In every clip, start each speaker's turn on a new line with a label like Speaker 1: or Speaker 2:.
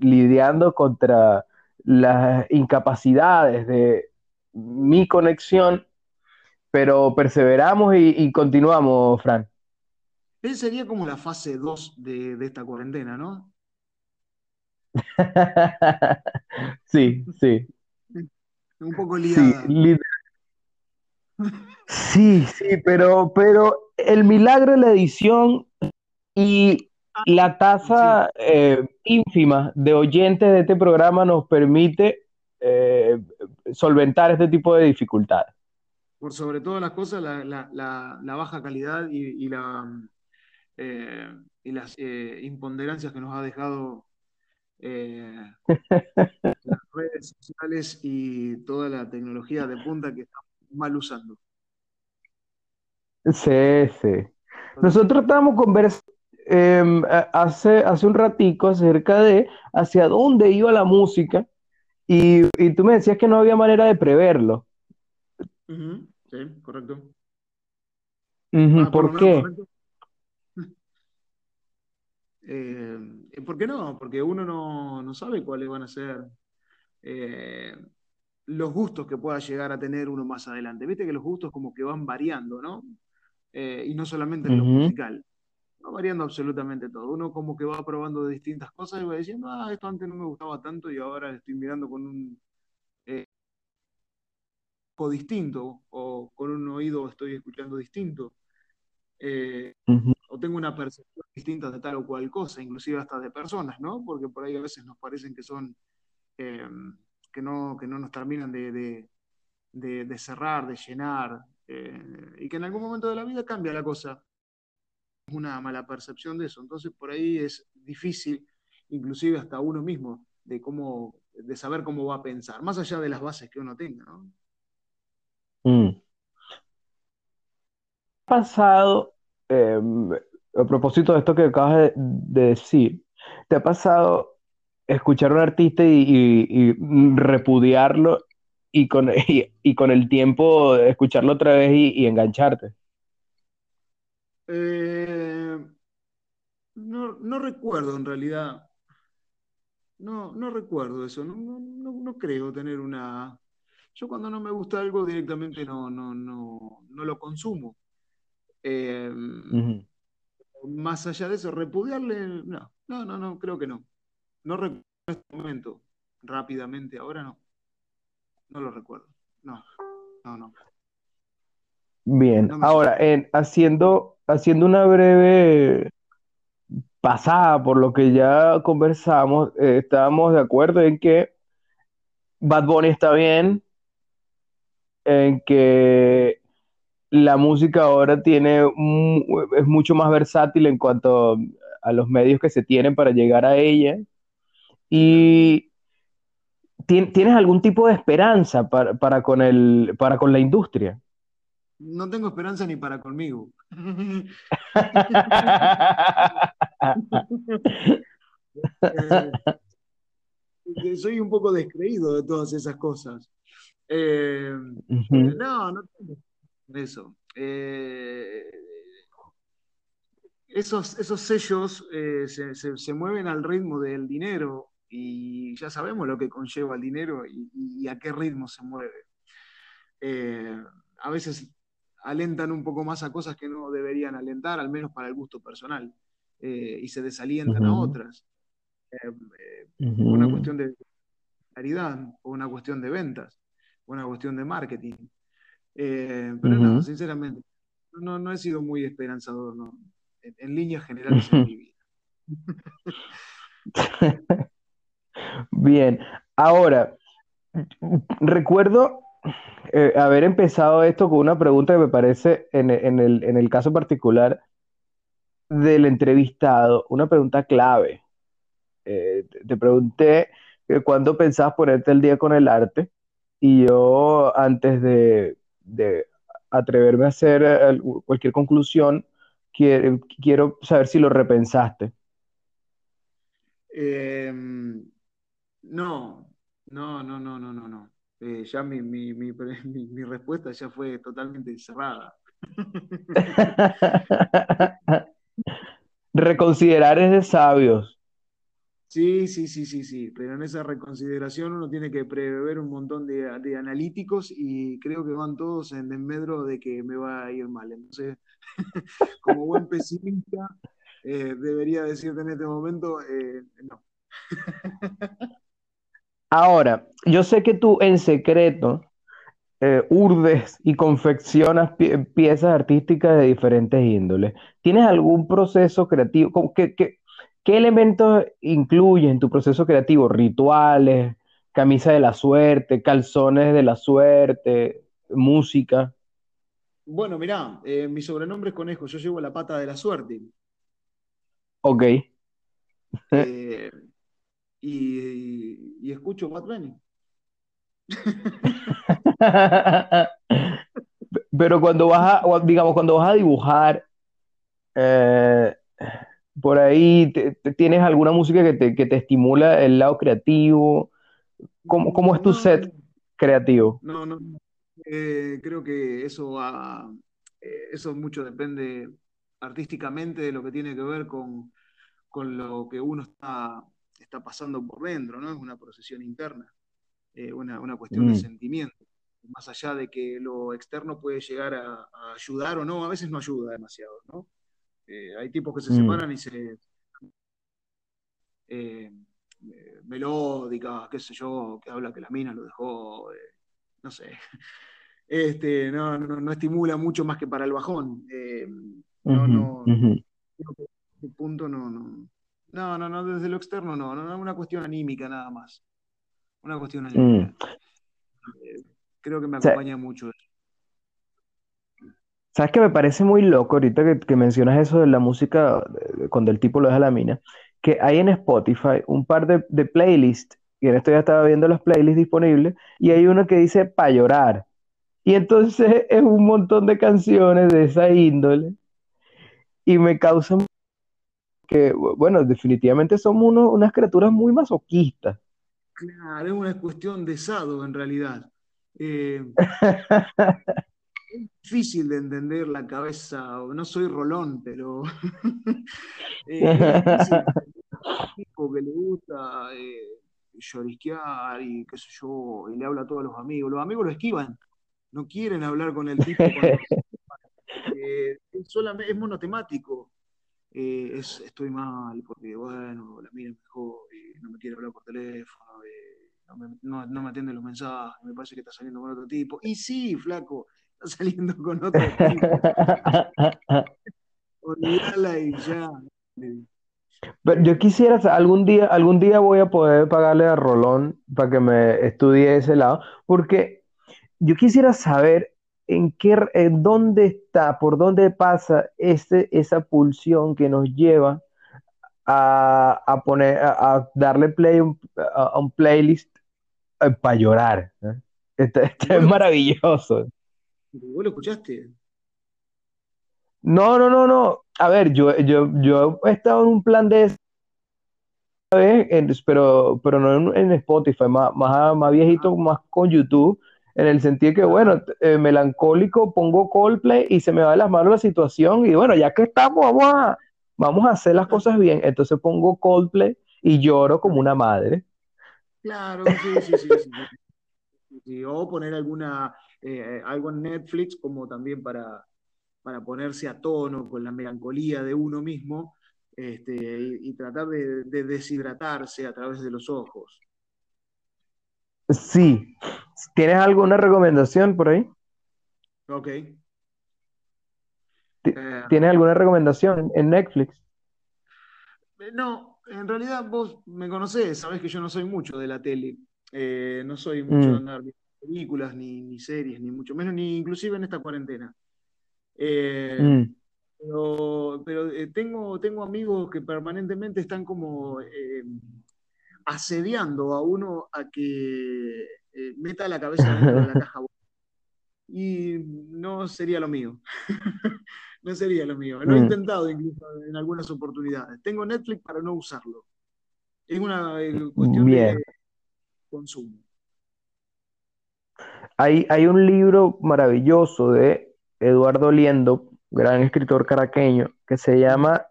Speaker 1: lidiando contra las incapacidades de mi conexión, pero perseveramos y, continuamos, Fran.
Speaker 2: Esa sería como la fase 2 de, esta cuarentena, ¿no?
Speaker 1: sí, sí.
Speaker 2: Un poco liada.
Speaker 1: Sí, sí, pero, pero el milagro de la edición y la tasa eh, ínfima de oyentes de este programa nos permite eh, solventar este tipo de dificultades.
Speaker 2: Por sobre todas las cosas, la, baja calidad y, eh, las imponderancias que nos ha dejado las redes sociales y toda la tecnología de punta que estamos mal usando.
Speaker 1: Sí, sí. Nosotros estábamos conversando em, hace, hace un ratico acerca de hacia dónde iba la música y, tú me decías que no había manera de preverlo.
Speaker 2: Sí, correcto.
Speaker 1: Ah, ¿por, qué?
Speaker 2: Eh, ¿Por qué no? Porque uno no, sabe cuáles van a ser eh, los gustos que pueda llegar a tener uno más adelante. Viste que los gustos como que van variando, ¿no? Eh, y no solamente en lo musical, va variando absolutamente todo. Uno como que va probando de distintas cosas y va diciendo, ah, esto antes no me gustaba tanto y ahora estoy mirando con un eh, distinto o con un oído estoy escuchando distinto. Eh, o tengo una percepción distinta de tal o cual cosa, inclusive hasta de personas, ¿no? Porque por ahí a veces nos parecen que son, eh, que, no, que no nos terminan de, de cerrar, de llenar, eh, y que en algún momento de la vida cambia la cosa. Una mala percepción de eso. Entonces por ahí es difícil, inclusive hasta uno mismo, de cómo, de saber cómo va a pensar, más allá de las bases que uno tenga, ¿no?
Speaker 1: Mm. Pasado, em, a propósito de esto que acabas de, decir, ¿te ha pasado escuchar a un artista y repudiarlo y con, y, con el tiempo escucharlo otra vez y, engancharte?
Speaker 2: Eh, no, recuerdo en realidad. No, no recuerdo eso. No, creo tener una. Yo cuando no me gusta algo directamente no, no, no, no lo consumo. Eh, más allá de eso, repudiarle, no, no, no, no, creo que no. No recuerdo en este momento, rápidamente, ahora no. No lo recuerdo. No, no, no.
Speaker 1: Bien, ahora, en, haciendo, haciendo una breve pasada por lo que ya conversamos, eh, estábamos de acuerdo en que Bad Bunny está bien, en que la música ahora tiene es mucho más versátil en cuanto a los medios que se tienen para llegar a ella. Y ¿Tienes algún tipo de esperanza para, con el, para con la industria?
Speaker 2: No tengo esperanza ni para conmigo. Eh, soy un poco descreído de todas esas cosas. Eh, no, no tengo eso. Eh, esos, esos sellos se, mueven al ritmo del dinero y ya sabemos lo que conlleva el dinero y, a qué ritmo se mueve. Eh, a veces alentan un poco más a cosas que no deberían alentar, al menos para el gusto personal, eh, y se desalientan a otras. Eh, una cuestión de caridad, o una cuestión de ventas, o una cuestión de marketing. pero no, sinceramente, no, no he sido muy esperanzador en, en líneas generales en mi vida.
Speaker 1: Bien, ahora, recuerdo eh, haber empezado esto con una pregunta que me parece, en, el, caso particular del entrevistado, una pregunta clave. Eh, te pregunté que cuándo pensabas ponerte el día con el arte y yo antes de, atreverme a hacer eh, cualquier conclusión, quiero, quiero saber si lo repensaste.
Speaker 2: Eh, no, no, no, no, no, no, no. Eh, ya mi, mi, mi, mi, respuesta ya fue totalmente cerrada.
Speaker 1: Reconsiderar es de sabios.
Speaker 2: Sí, sí, sí, sí, sí, pero en esa reconsideración uno tiene que prever un montón de, de analíticos y creo que van todos en desmedro de que me va a ir mal. Entonces, como buen pesimista, eh, debería decirte en este momento, eh, no.
Speaker 1: Ahora, yo sé que tú en secreto eh, urdes y confeccionas pie- piezas artísticas de diferentes índoles. ¿Tienes algún proceso creativo? ¿Cómo- ¿Qué, qué- qué elementos incluye en tu proceso creativo? ¿Rituales, camisa de la suerte, calzones de la suerte, música?
Speaker 2: Bueno, mirá, eh, mi sobrenombre es Conejo, yo llevo la pata de la suerte.
Speaker 1: Ok.
Speaker 2: eh, y, y escucho Bad Bunny.
Speaker 1: Pero cuando vas a, digamos, cuando vas a dibujar, eh, por ahí, te- te- ¿tienes alguna música que te, que te estimula el lado creativo? ¿Cómo, cómo es tu
Speaker 2: No,
Speaker 1: set creativo?
Speaker 2: no, no. Eh, creo que eso va, eh, eso mucho depende artísticamente de lo que tiene que ver con, con lo que uno está, está pasando por dentro, ¿no? Es una procesión interna, eh, una, una cuestión de
Speaker 1: Mm,
Speaker 2: sentimiento. Más allá de que lo externo puede llegar a, a ayudar o no, a veces no ayuda demasiado, ¿no? Eh, hay tipos que se
Speaker 1: mm,
Speaker 2: separan y se, eh, eh, melódicas, qué sé yo, que habla que la mina lo dejó, eh, no sé, este, no, no, no estimula mucho más que para el bajón. Eh, no, no, que ese punto no, no, no, no, no, desde lo externo no, no, no, una cuestión anímica nada más, una cuestión
Speaker 1: mm.
Speaker 2: anímica. Eh, creo que me acompaña mucho eso.
Speaker 1: ¿sabes qué me parece muy loco ahorita que, que mencionas eso de la música cuando el tipo lo deja la mina? Que hay en Spotify un par de, de playlists, y en esto ya estaba viendo las playlists disponibles, y hay uno que dice para llorar. Y entonces es un montón de canciones de esa índole y me causa que, bueno, definitivamente somos uno- unas criaturas muy masoquistas.
Speaker 2: Claro, es una cuestión de sado en realidad. Eh, difícil de entender la cabeza, no soy Rolón, pero eh, es un tipo que le gusta eh, llorisquear y qué sé yo, y le habla a todos los amigos. Los amigos lo esquivan, no quieren hablar con el tipo cuando eh, es, solamente, es monotemático. Eh, es, estoy mal porque, bueno, la mira me dejó y no me quiere hablar por teléfono, eh, no, me, no, no me atiende los mensajes, me parece que está saliendo con otro tipo. Y sí, flaco, está saliendo con otro tipo. Olvídala y ya.
Speaker 1: Pero yo
Speaker 2: Eh,
Speaker 1: quisiera, algún día, algún día voy a poder pagarle a Rolón para que me estudie ese lado, porque yo quisiera saber en qué, en dónde está, por dónde pasa ese, esa pulsión que nos lleva a, a poner, a, a darle play a un, a- a un playlist para llorar. ¿eh? Este,
Speaker 2: ¿y
Speaker 1: este es maravilloso.
Speaker 2: ¿Vos lo escuchaste?
Speaker 1: No, no, no, no. A ver, yo, yo, yo he estado en un plan de vez, pero, pero no en, en Spotify, más, más, más
Speaker 2: Ah,
Speaker 1: viejito, más con YouTube, en el sentido que, bueno, eh, melancólico, pongo Coldplay y se me va de las manos la situación y bueno, ya que estamos, vamos a, vamos a hacer las cosas bien. Entonces pongo Coldplay y lloro como una madre.
Speaker 2: claro, sí, sí, sí, sí. O poner alguna, eh, algo en Netflix como también para, para ponerse a tono con la melancolía de uno mismo este, y, tratar de deshidratarse a través de los ojos.
Speaker 1: Sí. ¿Tienes alguna recomendación por ahí?
Speaker 2: Ok. Eh,
Speaker 1: ¿Tienes alguna recomendación en Netflix?
Speaker 2: no, en realidad vos me conocés, sabés que yo no soy mucho de la tele. Eh, no soy mucho de
Speaker 1: Mm,
Speaker 2: andar viendo películas, ni, ni series, ni mucho menos, ni inclusive en esta cuarentena. Eh,
Speaker 1: mm.
Speaker 2: pero pero eh, tengo, tengo amigos que permanentemente están como eh, asediando a uno a que eh, meta la cabeza dentro de la caja. Y no sería lo mío. No sería lo mío. Lo he
Speaker 1: Mm,
Speaker 2: intentado incluso en algunas oportunidades. Tengo Netflix para no usarlo. Es una eh, cuestión
Speaker 1: Bien.
Speaker 2: de consumo.
Speaker 1: Hay, hay un libro maravilloso de Eduardo Liendo, gran escritor caraqueño, que se llama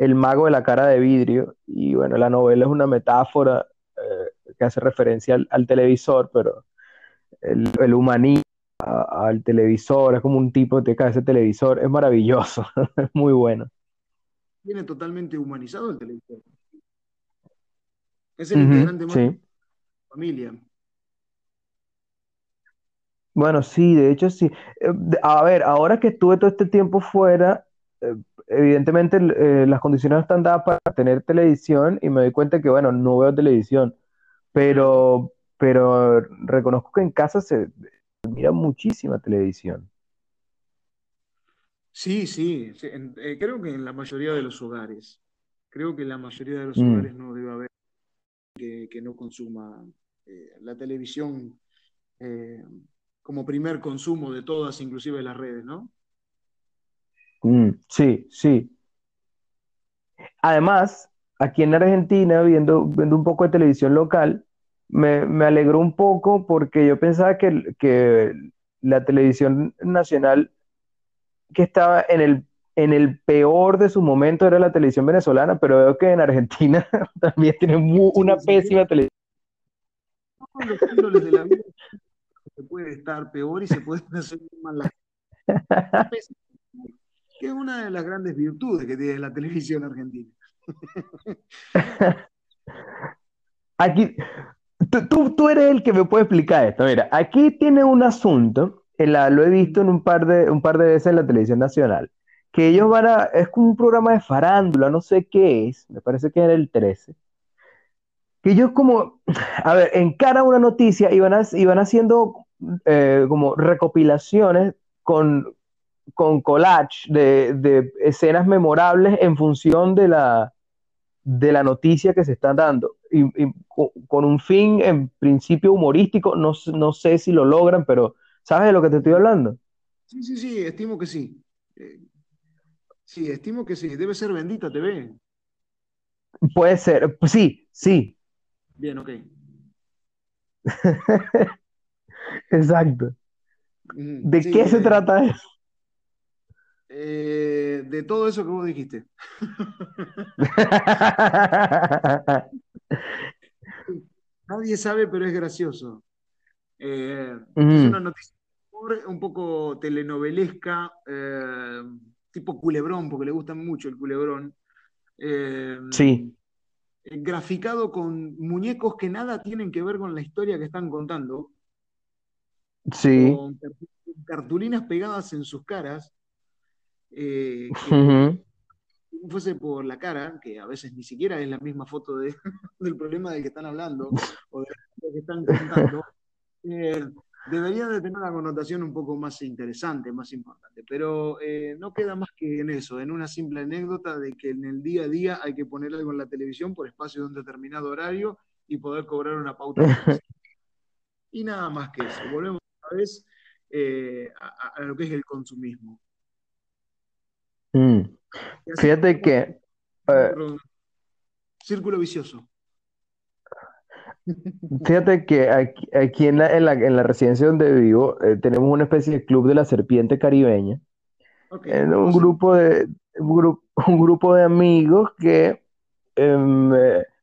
Speaker 1: El mago de la cara de vidrio. Y bueno, la novela es una metáfora eh, que hace referencia al, televisor, pero el, el humanismo al televisor, es como un tipo de ese televisor, es maravilloso, es muy bueno.
Speaker 2: Tiene totalmente humanizado el televisor. Es el integrante más de la familia.
Speaker 1: Bueno, sí, de hecho sí. Eh, a ver, ahora que estuve todo este tiempo fuera, eh, evidentemente eh, las condiciones no están dadas para tener televisión y me doy cuenta que, bueno, no veo televisión, pero, pero reconozco que en casa se mira muchísima televisión.
Speaker 2: Sí, sí, creo que en la mayoría de los hogares, creo que en la mayoría de los mm. hogares no debe haber que, que no consuma la televisión como primer consumo de todas, inclusive las redes, ¿no?
Speaker 1: Mm, sí, sí. Además, aquí en Argentina, viendo, viendo un poco de televisión local, me, alegró un poco porque yo pensaba que, que la televisión nacional que estaba en el, en el peor de su momento era la televisión venezolana, pero veo que en Argentina también tienen una pésima televisión
Speaker 2: puede estar peor y se puede hacer más de las grandes virtudes que tiene la televisión argentina.
Speaker 1: Aquí, tú, tú, eres el que me puede explicar esto. Mira, aquí tiene un asunto, lo he visto en un par, de, un par de veces en la televisión nacional, que ellos van a, es como un programa de farándula, no sé qué es, me parece que era el 13, que ellos como, a ver, en cada una noticia iban, iban haciendo eh, como recopilaciones con, con collage de, escenas memorables en función de la, de la noticia que se está dando. Y, con un fin en principio humorístico, no, no, sé si lo logran, pero ¿sabes de lo que te estoy hablando?
Speaker 2: Sí, sí, sí, estimo que sí. Eh, sí, estimo que sí. Debe ser Bendita TV.
Speaker 1: Puede ser, sí, sí.
Speaker 2: Bien, ok.
Speaker 1: Exacto. ¿De qué se trata eso?
Speaker 2: Eh, de todo eso que vos dijiste. Nadie sabe, pero es gracioso. Eh, es una noticia un poco telenovelesca, eh, tipo culebrón, porque le gusta mucho el culebrón.
Speaker 1: sí.
Speaker 2: Graficado con muñecos que nada tienen que ver con la historia que están contando.
Speaker 1: Sí.
Speaker 2: Con cartulinas pegadas en sus caras. Eh, fuese por la cara, que a veces ni siquiera es la misma foto de, del problema del que están hablando o de lo que están contando, eh, debería de tener una connotación un poco más interesante, más importante. Pero eh, no queda más que en eso, en una simple anécdota de que en el día a día hay que poner algo en la televisión por espacio de un determinado horario y poder cobrar una pauta. y nada más que eso. Volvemos vez eh, a, lo que es el consumismo.
Speaker 1: Mm. Fíjate que... Eh,
Speaker 2: círculo vicioso.
Speaker 1: Fíjate que aquí, en, la, en, la, residencia donde vivo eh, tenemos una especie de club de la serpiente caribeña. un, grupo de, un, grupo, de amigos que, em,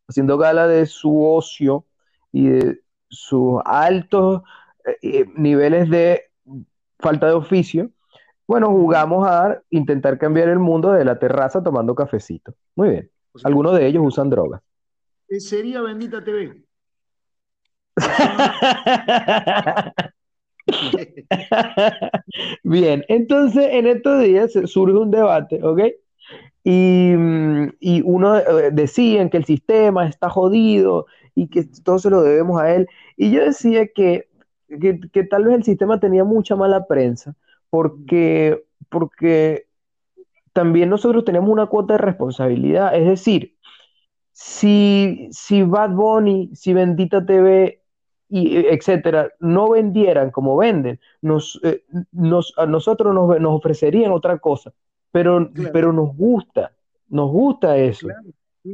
Speaker 1: haciendo gala de su ocio y de sus altos eh, niveles de falta de oficio, bueno, jugamos a intentar cambiar el mundo de la terraza tomando cafecito. Muy bien. Algunos de ellos usan drogas.
Speaker 2: Eh, sería Bendita TV.
Speaker 1: Bien, entonces en estos días surge un debate, ¿ok? Y, y uno eh, decía que el sistema está jodido y que todo se lo debemos a él. Y yo decía que que, tal vez el sistema tenía mucha mala prensa, porque, porque también nosotros tenemos una cuota de responsabilidad. Es decir, si, si Bad Bunny, si Bendita TV, y, etcétera, no vendieran como venden, nos, eh, nos, a nosotros nos, nos, ofrecerían otra cosa, pero, pero nos gusta, nos gusta eso.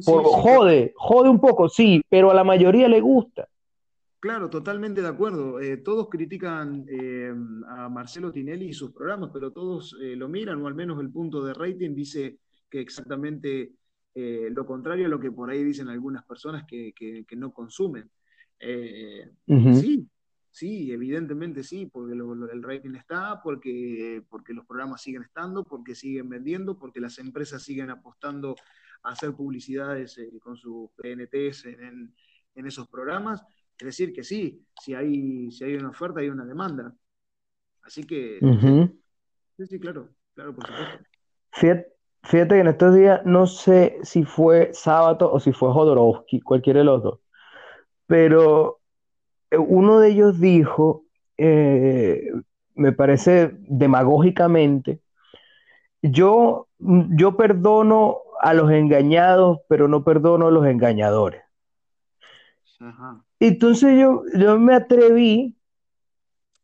Speaker 1: jode, jode un poco, sí, pero a la mayoría le gusta.
Speaker 2: Claro, totalmente de acuerdo. Eh, todos critican eh, a Marcelo Tinelli y sus programas, pero todos eh, lo miran, o al menos el punto de rating dice que exactamente lo contrario a lo que por ahí dicen algunas personas que, no consumen. Sí, sí, evidentemente sí, porque el rating está, porque, porque los programas siguen estando, porque siguen vendiendo, porque las empresas siguen apostando a hacer publicidades con sus PNTs en, esos programas. Es decir, que sí, si hay, si hay una oferta, hay una demanda. Así que, sí, sí, claro, claro, por supuesto.
Speaker 1: Fíjate, que en estos días no sé si fue Sábato o si fue Jodorowsky, cualquiera de los dos, pero eh, uno de ellos dijo, eh, me parece demagógicamente, yo, yo perdono a los engañados, pero no perdono a los engañadores. Entonces yo, yo me atreví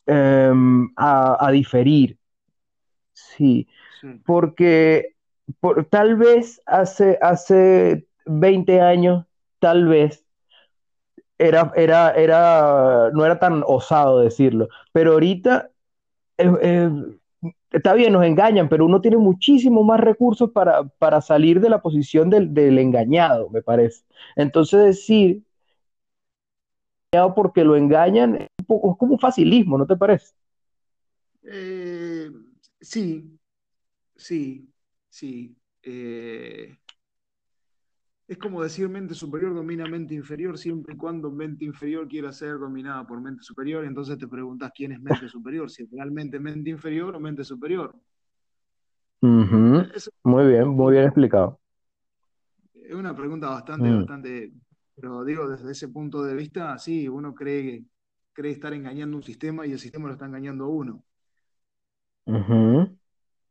Speaker 1: em, a, diferir, sí, porque por, tal vez hace, hace 20 años, tal vez, era, era, era, no era tan osado decirlo, pero ahorita eh, eh, está bien, nos engañan, pero uno tiene muchísimo más recursos para, salir de la posición del, engañado, me parece. Entonces decir porque lo engañan es, como un facilismo, ¿no te parece?
Speaker 2: Eh, sí, sí, sí. Eh, es como decir mente superior domina mente inferior siempre y cuando mente inferior quiera ser dominada por mente superior. Entonces te preguntas quién es mente superior, si es realmente mente inferior o mente superior.
Speaker 1: Muy bien, muy bien explicado.
Speaker 2: Es una pregunta bastante, mm. bastante, pero digo, desde ese punto de vista, sí, uno cree, cree estar engañando un sistema y el sistema lo está engañando a uno.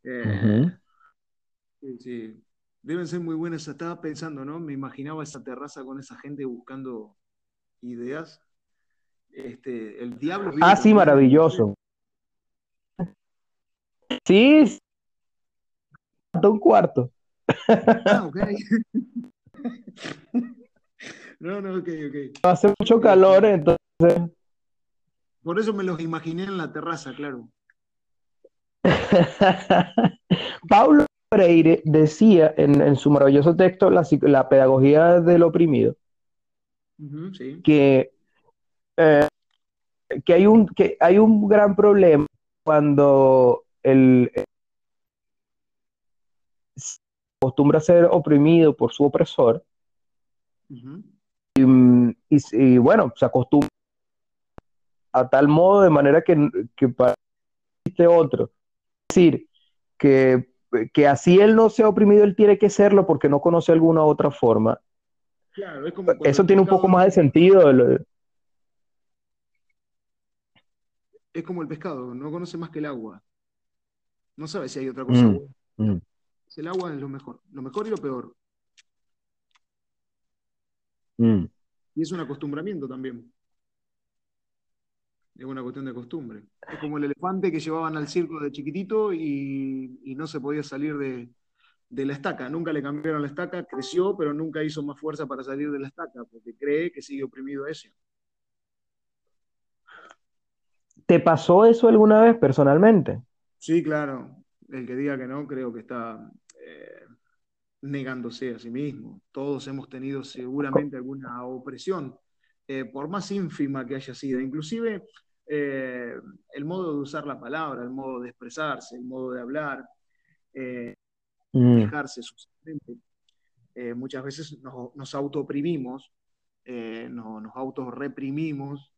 Speaker 2: Eh, sí, sí. Deben ser muy buenas. Estaba pensando, ¿no? Me imaginaba esa terraza con esa gente buscando ideas. Este, el diablo.
Speaker 1: Ah, sí, maravilloso. Sí, un cuarto.
Speaker 2: Ah, ok. no, no, ok, ok.
Speaker 1: Hace mucho calor, entonces.
Speaker 2: Por eso me los imaginé en la terraza, claro.
Speaker 1: Paulo Freire decía en, su maravilloso texto La, pedagogía del oprimido que, eh, que, hay un, que hay un gran problema cuando el, acostumbra a ser oprimido por su opresor y, bueno, se acostumbra a tal modo de manera que, que para otro. Es decir, que que así él no sea oprimido, él tiene que serlo porque no conoce alguna otra forma. Eso tiene un poco más de sentido.
Speaker 2: Es como el pescado, no conoce más que el agua. No sabe si hay otra cosa. Mm, mm. El agua es lo mejor, lo mejor y lo peor. Mm. Y es un acostumbramiento también es una cuestión de costumbre. Es como el elefante que llevaban al circo de chiquitito y, no se podía salir de, la estaca. Nunca le cambiaron la estaca, creció, pero nunca hizo más fuerza para salir de la estaca, porque cree que sigue oprimido a.
Speaker 1: ¿Te pasó eso alguna vez personalmente?
Speaker 2: Sí, claro. El que diga que no, creo que está eh, negándose a sí mismo. Todos hemos tenido seguramente alguna opresión, eh, por más ínfima que haya sido. Inclusive eh, el modo de usar la palabra, el modo de expresarse, el modo de hablar, eh, mm. dejarse. Eh, muchas veces nos, nos autooprimimos, nos autorreprimimos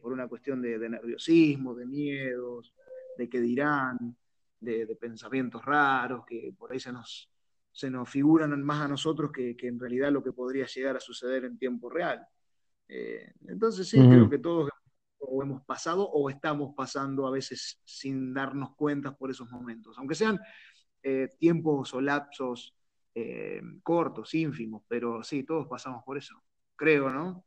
Speaker 2: por una cuestión de, nerviosismo, de miedos, de qué dirán, de, pensamientos raros que por ahí se nos, se nos figuran más a nosotros que, en realidad lo que podría llegar a suceder en tiempo real. entonces sí, creo que todos o hemos pasado o estamos pasando a veces sin darnos cuenta por esos momentos, aunque sean eh, tiempos o lapsos eh, cortos, ínfimos, pero sí, todos pasamos por eso, creo, ¿no?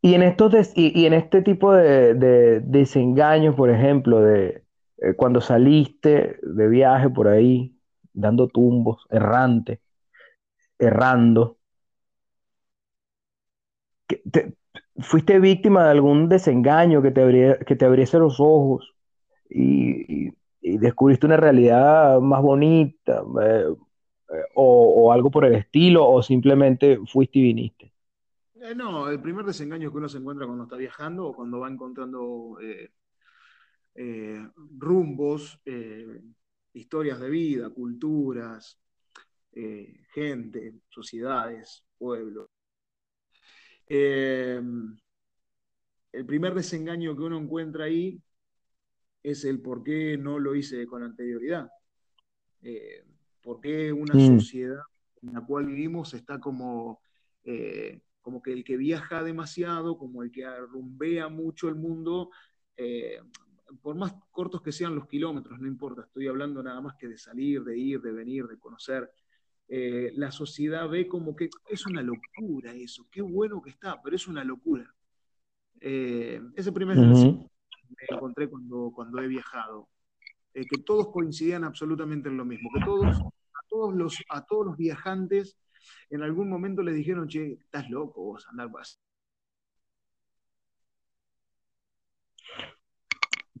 Speaker 1: Y en, estos y, en este tipo de, desengaños, por ejemplo, de eh, cuando saliste de viaje por ahí, dando tumbos, errante, errando, te, fuiste víctima de algún desengaño que te, que te abriese los ojos y, descubriste una realidad más bonita, eh, o, algo por el estilo, o simplemente fuiste y viniste?
Speaker 2: Eh, no, el primer desengaño que uno se encuentra cuando está viajando o cuando va encontrando rumbos, historias de vida, culturas, gente, sociedades, pueblos. el primer desengaño que uno encuentra ahí es el por qué no lo hice con anterioridad. Eh, por qué una mm. sociedad en la cual vivimos está como, eh, como que el que viaja demasiado, como el que arrumbea mucho el mundo, eh, por más cortos que sean los kilómetros, no importa, estoy hablando nada más que de salir, de ir, de venir, de conocer. la sociedad ve como que es una locura eso, qué bueno que está, pero es una locura. ese primer me encontré cuando, cuando he viajado. Eh, que todos coincidían absolutamente en lo mismo, que todos, a todos los, a todos los viajantes en algún momento les dijeron, che, estás loco vos andar más.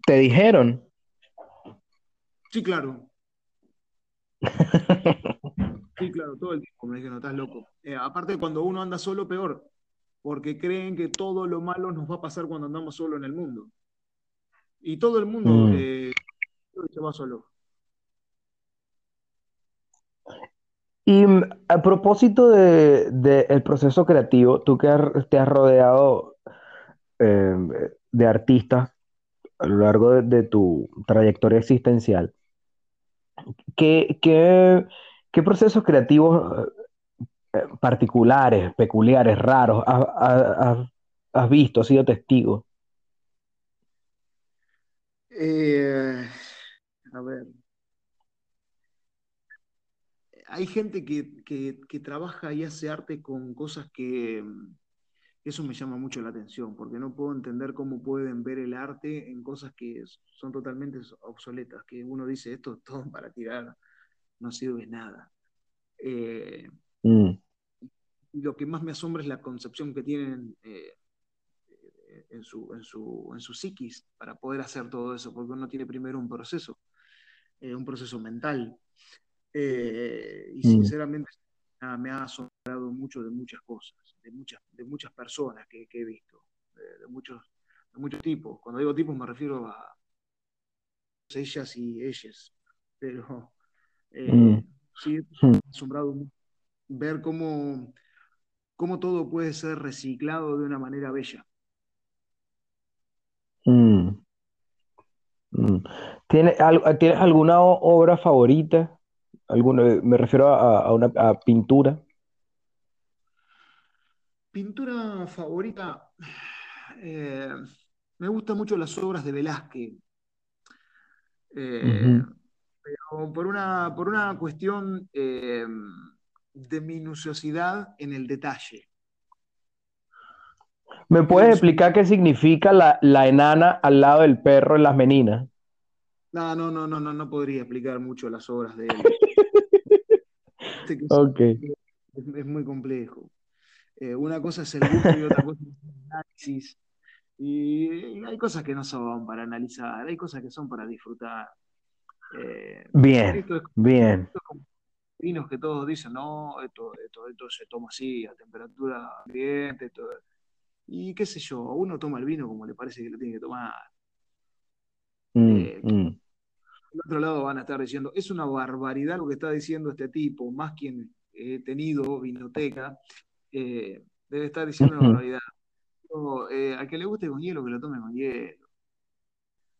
Speaker 1: ¿Te dijeron?
Speaker 2: Sí, claro. Sí, claro, todo el tiempo me dijeron, estás loco. Eh, aparte, cuando uno anda solo, peor, porque creen que todo lo malo nos va a pasar cuando andamos solo en el mundo. Y todo el mundo mm. eh, se va solo.
Speaker 1: Y mm, a propósito del de, proceso creativo, tú que te has rodeado em, de artistas a lo largo de, tu trayectoria existencial, ¿qué, procesos creativos eh, particulares, peculiares, raros has visto, has sido testigo?
Speaker 2: Eh, a ver. Hay gente que, trabaja y hace arte con cosas que, eso me llama mucho la atención, porque no puedo entender cómo pueden ver el arte en cosas que son totalmente obsoletas, que uno dice, esto es todo para tirar, no sirve nada. Eh, mm. Lo que más me asombra es la concepción que tienen eh, en su, en, su, en su psiquis para poder hacer todo eso, porque uno tiene primero un proceso, eh, un proceso mental. Eh, y mm. sinceramente me ha asombrado mucho de muchas cosas, de muchas, de muchas personas que, he visto, de, muchos, de muchos tipos. Cuando digo tipos me refiero a ellas y ellas, pero eh, mm. sí, ha asombrado ver cómo, cómo todo puede ser reciclado de una manera bella.
Speaker 1: Mm. Mm. ¿Tienes, alguna obra favorita? ¿Alguna, me refiero a, una pintura.
Speaker 2: Pintura favorita. Eh, me gustan mucho las obras de Velázquez. Eh, pero por una, por una cuestión eh, de minuciosidad en el detalle.
Speaker 1: ¿Me puedes explicar qué significa la, enana al lado del perro en las meninas?
Speaker 2: No, no, no, no, no, no podría explicar mucho las obras de él. es, muy complejo. Eh, una cosa es el gusto y otra cosa es el análisis. Y hay cosas que no son para analizar, hay cosas que son para disfrutar.
Speaker 1: Eh, bien, bien.
Speaker 2: vinos que todos dicen, no, esto, esto, esto se toma así, a temperatura ambiente, y qué sé yo, uno toma el vino como le parece que lo tiene que tomar. Mm, eh, mm. otro lado van a estar diciendo, es una barbaridad lo que está diciendo este tipo, más quien he tenido vinoteca, eh, debe estar diciendo una barbaridad. Eh, a que le guste con hielo, que lo tome con hielo.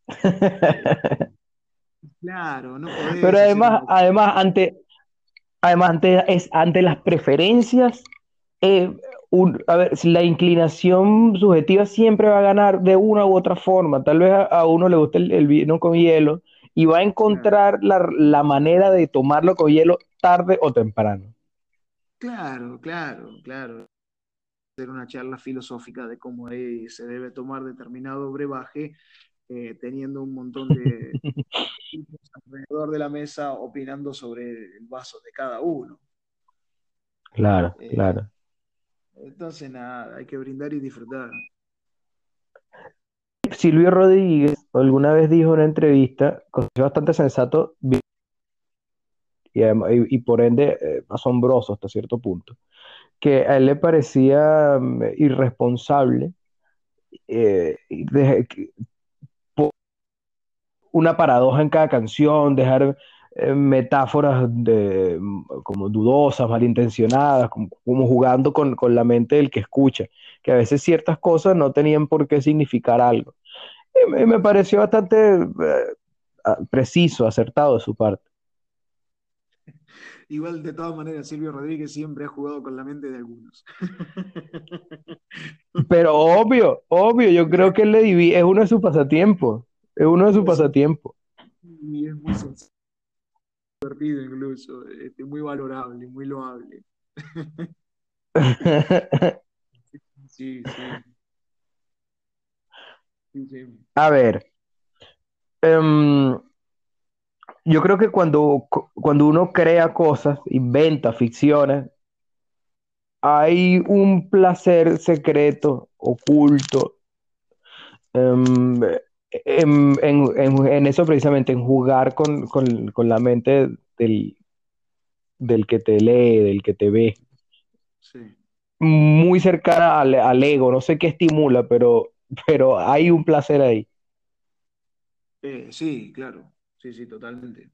Speaker 2: claro, no podés
Speaker 1: Pero además, además, ante, además ante, es, ante las preferencias, a ver, la inclinación subjetiva siempre va a ganar de una u otra forma. Tal vez a, uno le guste el, vino con hielo y va a encontrar la, manera de tomarlo con hielo tarde o temprano.
Speaker 2: Claro, claro, claro. Hacer una charla filosófica de cómo se debe tomar determinado brebaje, eh, teniendo un montón de alrededor de la mesa opinando sobre el vaso de cada uno.
Speaker 1: Claro, eh, claro.
Speaker 2: Entonces, nada, hay que brindar y disfrutar.
Speaker 1: Silvio Rodríguez alguna vez dijo en una entrevista, bastante sensato, y, por ende eh, asombroso hasta cierto punto, que a él le parecía mm, irresponsable eh, una paradoja en cada canción, dejar eh, metáforas de, mm, como dudosas, malintencionadas, como, jugando con, la mente del que escucha, que a veces ciertas cosas no tenían por qué significar algo. Y me, pareció bastante eh, preciso, acertado de su parte.
Speaker 2: Igual, de todas maneras, Silvio Rodríguez siempre ha jugado con la mente de algunos.
Speaker 1: Pero obvio, obvio, yo creo que él le es uno de sus pasatiempos. Es uno de sus pasatiempos.
Speaker 2: Y es muy sencillo, divertido incluso, este, muy valorable, muy loable. sí,
Speaker 1: sí. A ver. Em, yo creo que cuando, cuando uno crea cosas, inventa ficciones, hay un placer secreto, oculto, em, en, eso precisamente, en jugar con, la mente del, del, que te lee, del que te ve. Muy cercana al, ego, no sé qué estimula, pero, pero hay un placer ahí.
Speaker 2: Eh, sí, claro. Sí, sí, totalmente.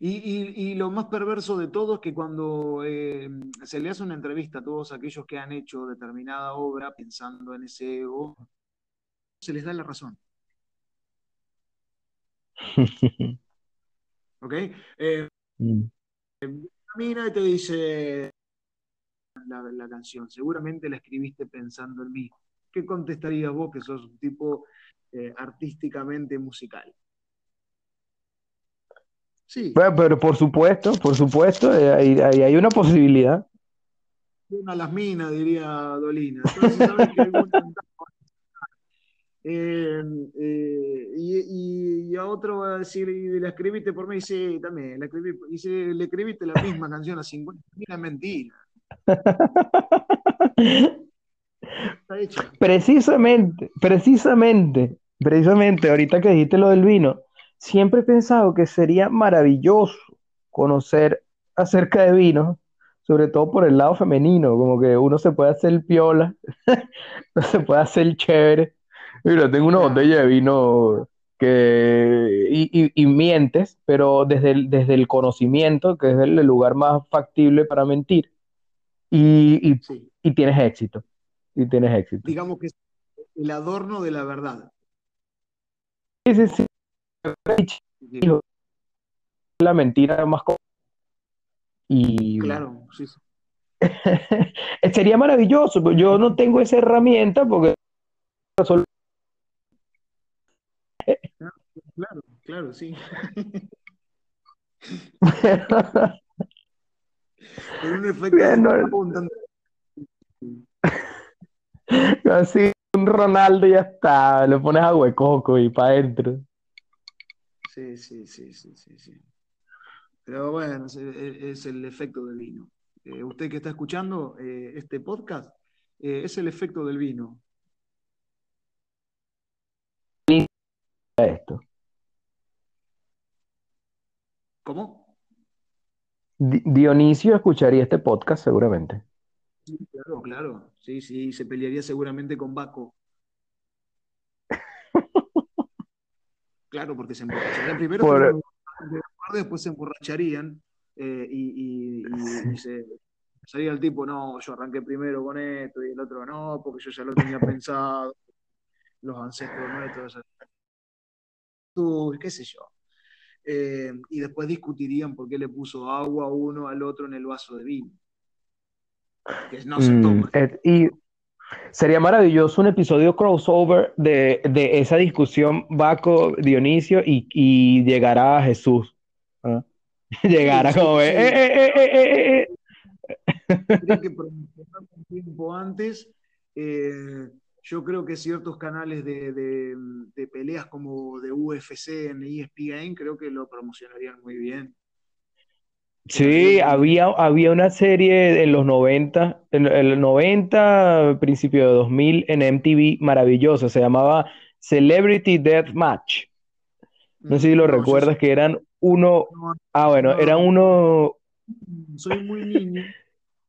Speaker 2: Y, lo más perverso de todo es que cuando eh, se le hace una entrevista a todos aquellos que han hecho determinada obra pensando en ese ego, se les da la razón. ¿Ok? Eh, mm. mira y te dice la, canción, seguramente la escribiste pensando en mí. ¿Qué contestarías vos que sos un tipo eh, artísticamente musical?
Speaker 1: Sí. pero por supuesto, por supuesto, eh, hay, hay, una posibilidad.
Speaker 2: Una las minas, diría Dolina. Entonces, ¿sabes que eh, eh, y, a otro va a decir, y la escribiste por mí, sí, también, la escribí, le escribiste la misma canción a 50 mira, mentira.
Speaker 1: Precisamente, precisamente, precisamente, ahorita que dijiste lo del vino, siempre he pensado que sería maravilloso conocer acerca de vino, sobre todo por el lado femenino, como que uno se puede hacer el piola, no se puede hacer el chévere. Mira, tengo una botella de vino que y, mientes, pero desde el, desde el conocimiento, que es el lugar más factible para mentir, y, y tienes éxito. Y tienes éxito.
Speaker 2: Digamos que es el adorno de la verdad.
Speaker 1: Sí, sí, sí la mentira más y
Speaker 2: claro sí,
Speaker 1: sería maravilloso pero yo no tengo esa herramienta porque
Speaker 2: claro claro sí. Un efecto
Speaker 1: así un Ronaldo ya está le pones agua de coco y para adentro
Speaker 2: Sí, sí, sí, sí, sí, Pero bueno, es, el efecto del vino. Eh, usted que está escuchando eh, este podcast, eh, es el efecto del vino.
Speaker 1: Esto.
Speaker 2: ¿Cómo?
Speaker 1: Dionisio escucharía este podcast seguramente.
Speaker 2: Sí, claro, claro. Sí, sí, se pelearía seguramente con Baco. Claro, porque se emborracharían primero, después se emborracharían eh, y, se salía el tipo, no, yo arranqué primero con esto y el otro no, porque yo ya lo tenía pensado, los ancestros nuestros, tú, qué sé yo. Eh, y después discutirían por qué le puso agua uno al otro en el vaso de vino. Que no se mm, toma.
Speaker 1: y Sería maravilloso un episodio crossover de, esa discusión Baco, Dionisio y, y llegará a Jesús. ¿ah? Llegará como... Eh, eh,
Speaker 2: eh, que un tiempo antes, yo creo que ciertos canales de, de, peleas como de UFC en ESPN creo que lo promocionarían muy bien.
Speaker 1: Sí, había, había una serie en los 90, en el 90, principio de 2000, en MTV, maravillosa, se llamaba Celebrity Death Match. No sé si lo recuerdas, que eran uno, ah, bueno, eran unos,
Speaker 2: Soy muy niño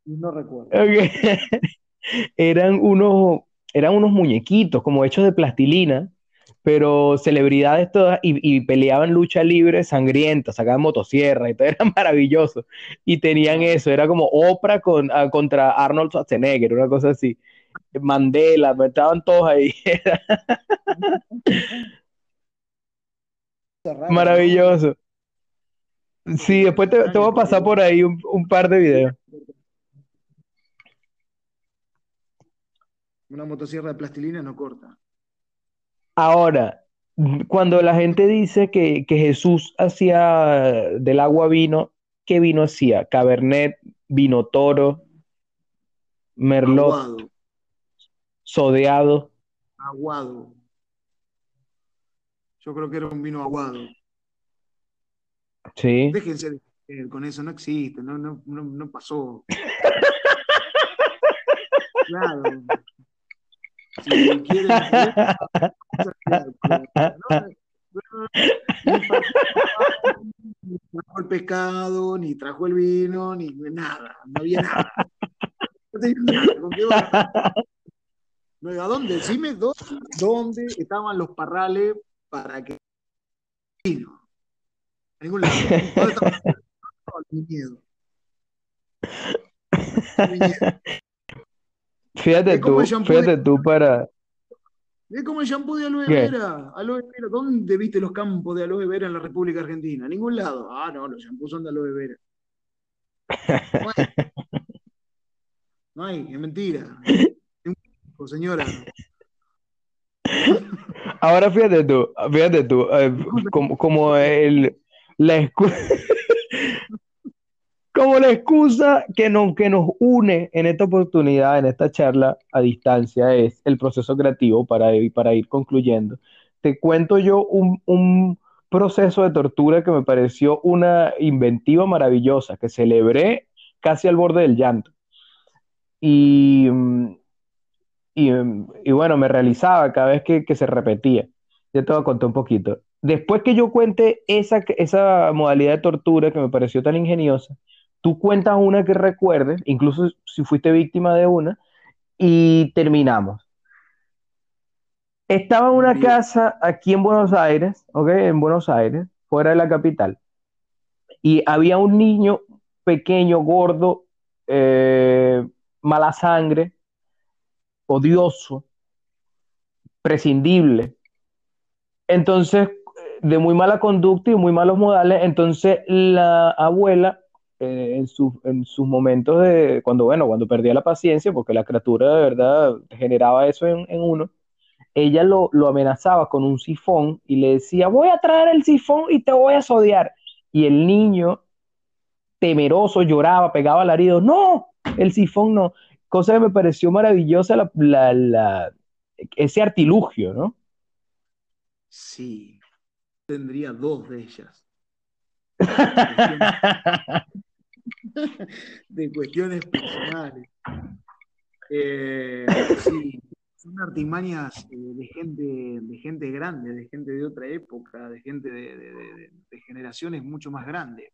Speaker 2: y no recuerdo.
Speaker 1: eran unos, eran unos muñequitos como hechos de plastilina, pero celebridades todas y, y peleaban lucha libre sangrienta, sacaban motosierra y todo era maravilloso. Y tenían eso, era como Oprah con, ah, contra Arnold Schwarzenegger, una cosa así. Mandela, estaban todos ahí. Maravilloso. Sí, después te, te voy a pasar por ahí un, un par de videos.
Speaker 2: Una motosierra de plastilina no corta.
Speaker 1: Ahora, cuando la gente dice que, que Jesús hacía del agua vino, ¿qué vino hacía? Cabernet, vino toro, merlot,
Speaker 2: Aguado,
Speaker 1: sodeado.
Speaker 2: aguado. Yo creo que era un vino aguado.
Speaker 1: Sí.
Speaker 2: Déjense de con eso, no existe, no, no, no, no pasó. Claro. Si quieren ni trajo el pescado, ni trajo el vino, ni nada, no había nada. No ¿A dónde? Decime dónde, dónde estaban los parrales para que vino. A ningún lado. ¿Dónde estaban.
Speaker 1: Fíjate tú, fíjate tú para...
Speaker 2: Es como el shampoo de aloe vera. Aloe vera. ¿Dónde viste los campos de aloe vera en la República Argentina? En ningún lado. Ah, no, los shampoos son de aloe vera. No hay, no hay, es mentira. Señora.
Speaker 1: Ahora fíjate tú, fíjate tú, eh, como, como el, la excu- como la excusa que nos, que nos une en esta oportunidad, en esta charla a distancia, es el proceso creativo para, para ir concluyendo. Te cuento yo un, un proceso de tortura que me pareció una inventiva maravillosa, que celebré casi al borde del llanto. Y, y, bueno, me realizaba cada vez que, que se repetía. Ya te voy a un poquito. Después que yo cuente esa, esa modalidad de tortura que me pareció tan ingeniosa, tú cuentas una que recuerdes, incluso si fuiste víctima de una, y terminamos. Estaba en una casa aquí en Buenos Aires, ¿ok? En Buenos Aires, fuera de la capital, y había un niño pequeño, gordo, eh, mala sangre, odioso, prescindible. Entonces, de muy mala conducta y muy malos modales, entonces la abuela, eh, en, su- en sus momentos de, cuando, bueno, cuando perdía la paciencia, porque la criatura de verdad generaba eso en, en uno, ella lo, lo amenazaba con un sifón y le decía, voy a traer el sifón y te voy a sodiar. Y el niño, temeroso, lloraba, pegaba alaridos, no, el sifón no. Cosa que me pareció maravillosa la, la- la- ese artilugio, ¿no?
Speaker 2: Sí, tendría dos de ellas. De cuestiones personales. Eh, sí, son artimañas eh, de gente, de gente grande, de gente de otra época, de gente de, de- generaciones mucho más grandes.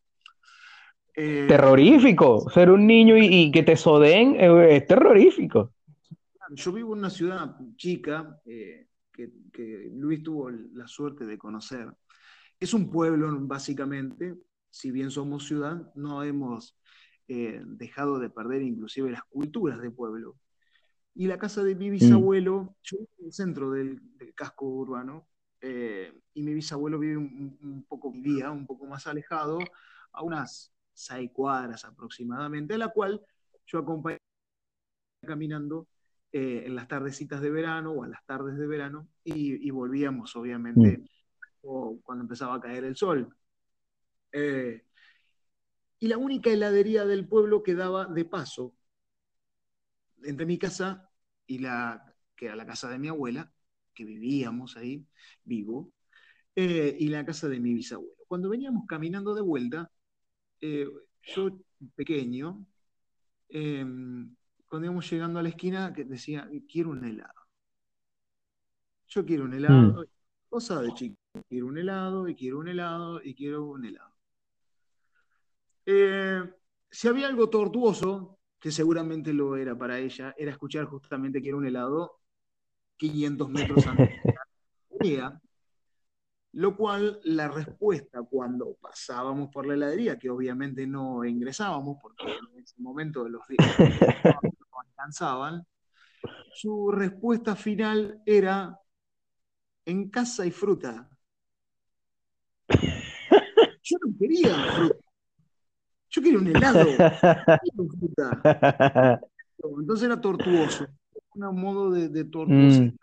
Speaker 2: Eh,
Speaker 1: Terrorífico, ser un niño y, y que te sodeen eh, es terrorífico.
Speaker 2: Yo vivo en una ciudad chica que, que Luis tuvo la suerte de conocer. Es un pueblo, básicamente, si bien somos ciudad, no hemos eh, dejado de perder inclusive las culturas de pueblo. Y la casa de mi bisabuelo, yo vivo en el centro del, del casco urbano, eh, y mi bisabuelo vive un, un poco, vivía un poco más alejado, a unas seis cuadras aproximadamente, a la cual yo acompañé caminando eh, en las tardecitas de verano o a las tardes de verano y, y volvíamos obviamente o cuando empezaba a caer el sol. Eh, y la única heladería del pueblo quedaba de paso entre mi casa y la que era la casa de mi abuela, que vivíamos ahí, vivo, eh, y la casa de mi bisabuelo. Cuando veníamos caminando de vuelta, eh, yo pequeño, eh, cuando íbamos llegando a la esquina, que decía, quiero un helado. Yo quiero un helado. Cosa de chico. quiero un helado, y quiero un helado, y quiero un helado. Eh, si había algo tortuoso, que seguramente lo era para ella, era escuchar justamente que era un helado 500 metros antes de la lo cual la respuesta cuando pasábamos por la heladería, que obviamente no ingresábamos porque en ese momento los días no alcanzaban, su respuesta final era en casa y fruta. Yo no quería fruta. Yo quería un helado. Entonces era tortuoso. Un modo de, de tortuosidad, mm.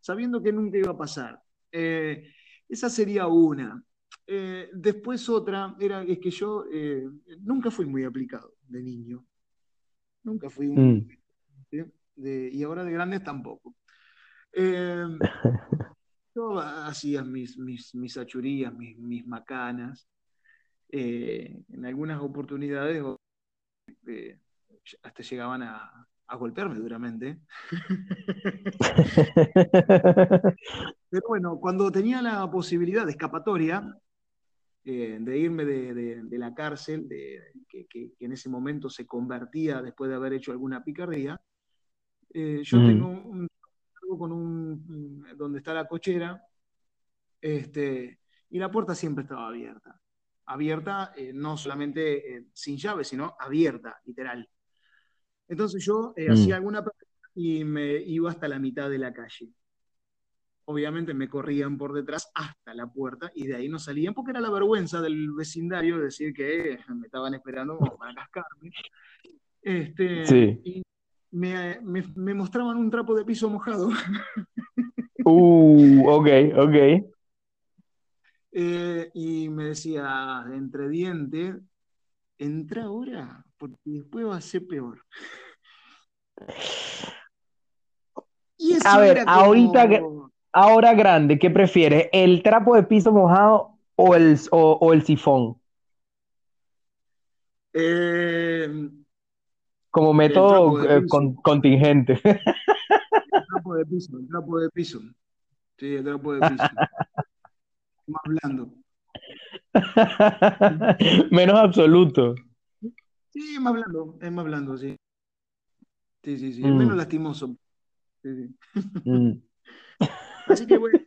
Speaker 2: sabiendo que nunca iba a pasar. Eh, esa sería una. Eh, después otra era es que yo eh, nunca fui muy aplicado de niño. Nunca fui un... Mm. y ahora de grandes tampoco. yo hacía mis, mis, mis achurías, mis, mis macanas. En algunas oportunidades hasta llegaban a, a golpearme duramente. Pero bueno, cuando tenía la posibilidad de escapatoria, eh, de irme de, la cárcel, de, que, en ese momento se convertía después de haber hecho alguna picardía, eh, yo mm. tengo un con un donde está la cochera, este, y la puerta siempre estaba abierta. Abierta, eh, no solamente sin llave, sino abierta, literal. Entonces yo mm. hacía alguna y me iba hasta la mitad de la calle obviamente me corrían por detrás hasta la puerta y de ahí no salían porque era la vergüenza del vecindario decir que me estaban esperando para cascarme. Este, Y me, mostraban un trapo de piso mojado.
Speaker 1: Uh, ok, ok.
Speaker 2: Eh, y me decía, entre dientes, entra ahora, porque después va a ser peor.
Speaker 1: a ver, ahorita Ahora grande, ¿qué prefieres? ¿El trapo de piso mojado o el, o, el sifón?
Speaker 2: Eh,
Speaker 1: Como método eh, contingente.
Speaker 2: El trapo de piso, el trapo de piso. Sí, el trapo de piso. más blando.
Speaker 1: Menos absoluto.
Speaker 2: Sí, más blando, es más blando, sí. Sí, sí, sí, es menos mm. lastimoso. Sí, sí. Mm. Así que bueno,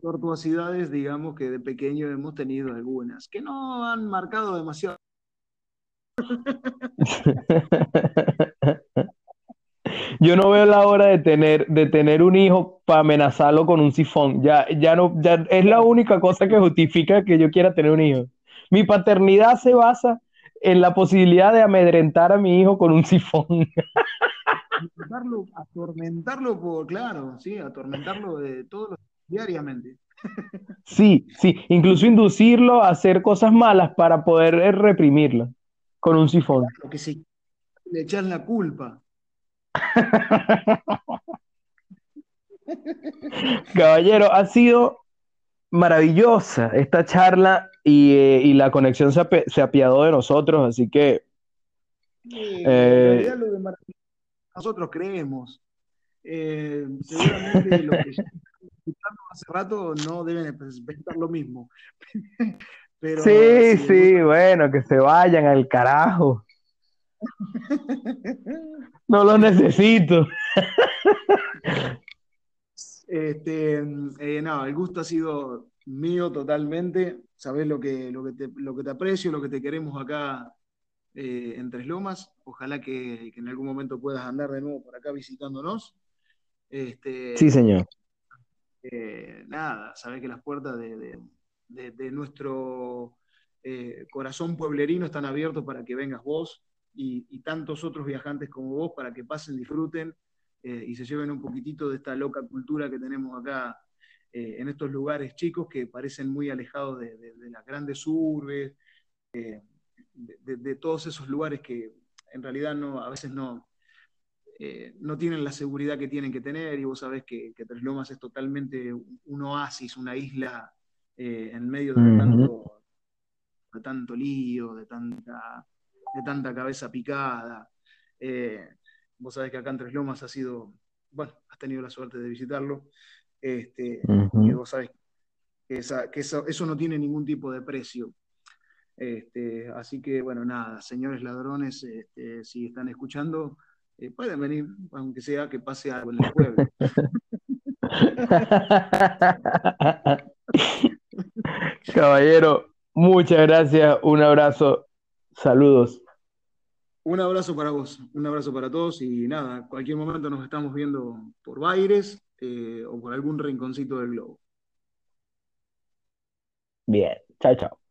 Speaker 2: tortuosidades, digamos que de pequeño hemos tenido algunas, que no han marcado demasiado.
Speaker 1: Yo no veo la hora de tener, de tener un hijo para amenazarlo con un sifón. Ya, ya no, ya es la única cosa que justifica que yo quiera tener un hijo. Mi paternidad se basa en la posibilidad de amedrentar a mi hijo con un sifón.
Speaker 2: atormentarlo, por, claro, sí, atormentarlo de todo diariamente.
Speaker 1: Sí, sí, incluso inducirlo a hacer cosas malas para poder reprimirlo con un sifón.
Speaker 2: que sí, le echan la culpa.
Speaker 1: Caballero, ha sido maravillosa esta charla y, eh, la conexión se, apiadó de nosotros, así que...
Speaker 2: Eh, nosotros creemos. Eh, seguramente los que escuchando hace rato no deben pensar lo mismo.
Speaker 1: Pero, sí, sí, bueno, que se vayan al carajo. No lo necesito.
Speaker 2: Este, eh, no, el gusto ha sido mío totalmente. Sabes lo que, lo, que te, lo que te aprecio, lo que te queremos acá eh, en Tres Lomas. Ojalá que, en algún momento puedas andar de nuevo por acá visitándonos. Este,
Speaker 1: sí, señor.
Speaker 2: Eh, nada, sabés que las puertas de, nuestro eh, corazón pueblerino están abiertas para que vengas vos y, tantos otros viajantes como vos para que pasen, disfruten y se lleven un poquitito de esta loca cultura que tenemos acá en estos lugares chicos que parecen muy alejados de, las grandes urbes de, todos esos lugares que en realidad no, a veces no, eh, no tienen la seguridad que tienen que tener y vos sabés que, Tres Lomas es totalmente un oasis, una isla eh, en medio de, tanto, de tanto lío, de tanta, de tanta cabeza picada. Eh, vos sabés que acá en Tres Lomas ha sido, bueno, has tenido la suerte de visitarlo, este, y vos sabés que, eso, no tiene ningún tipo de precio. Este, así que, bueno, nada, señores ladrones, este, si están escuchando, eh, pueden venir, aunque sea que pase algo en el pueblo.
Speaker 1: Caballero, muchas gracias, un abrazo, saludos.
Speaker 2: Un abrazo para vos, un abrazo para todos y nada, cualquier momento nos estamos viendo por Baires eh, o por algún rinconcito del globo.
Speaker 1: Bien, chao, chao.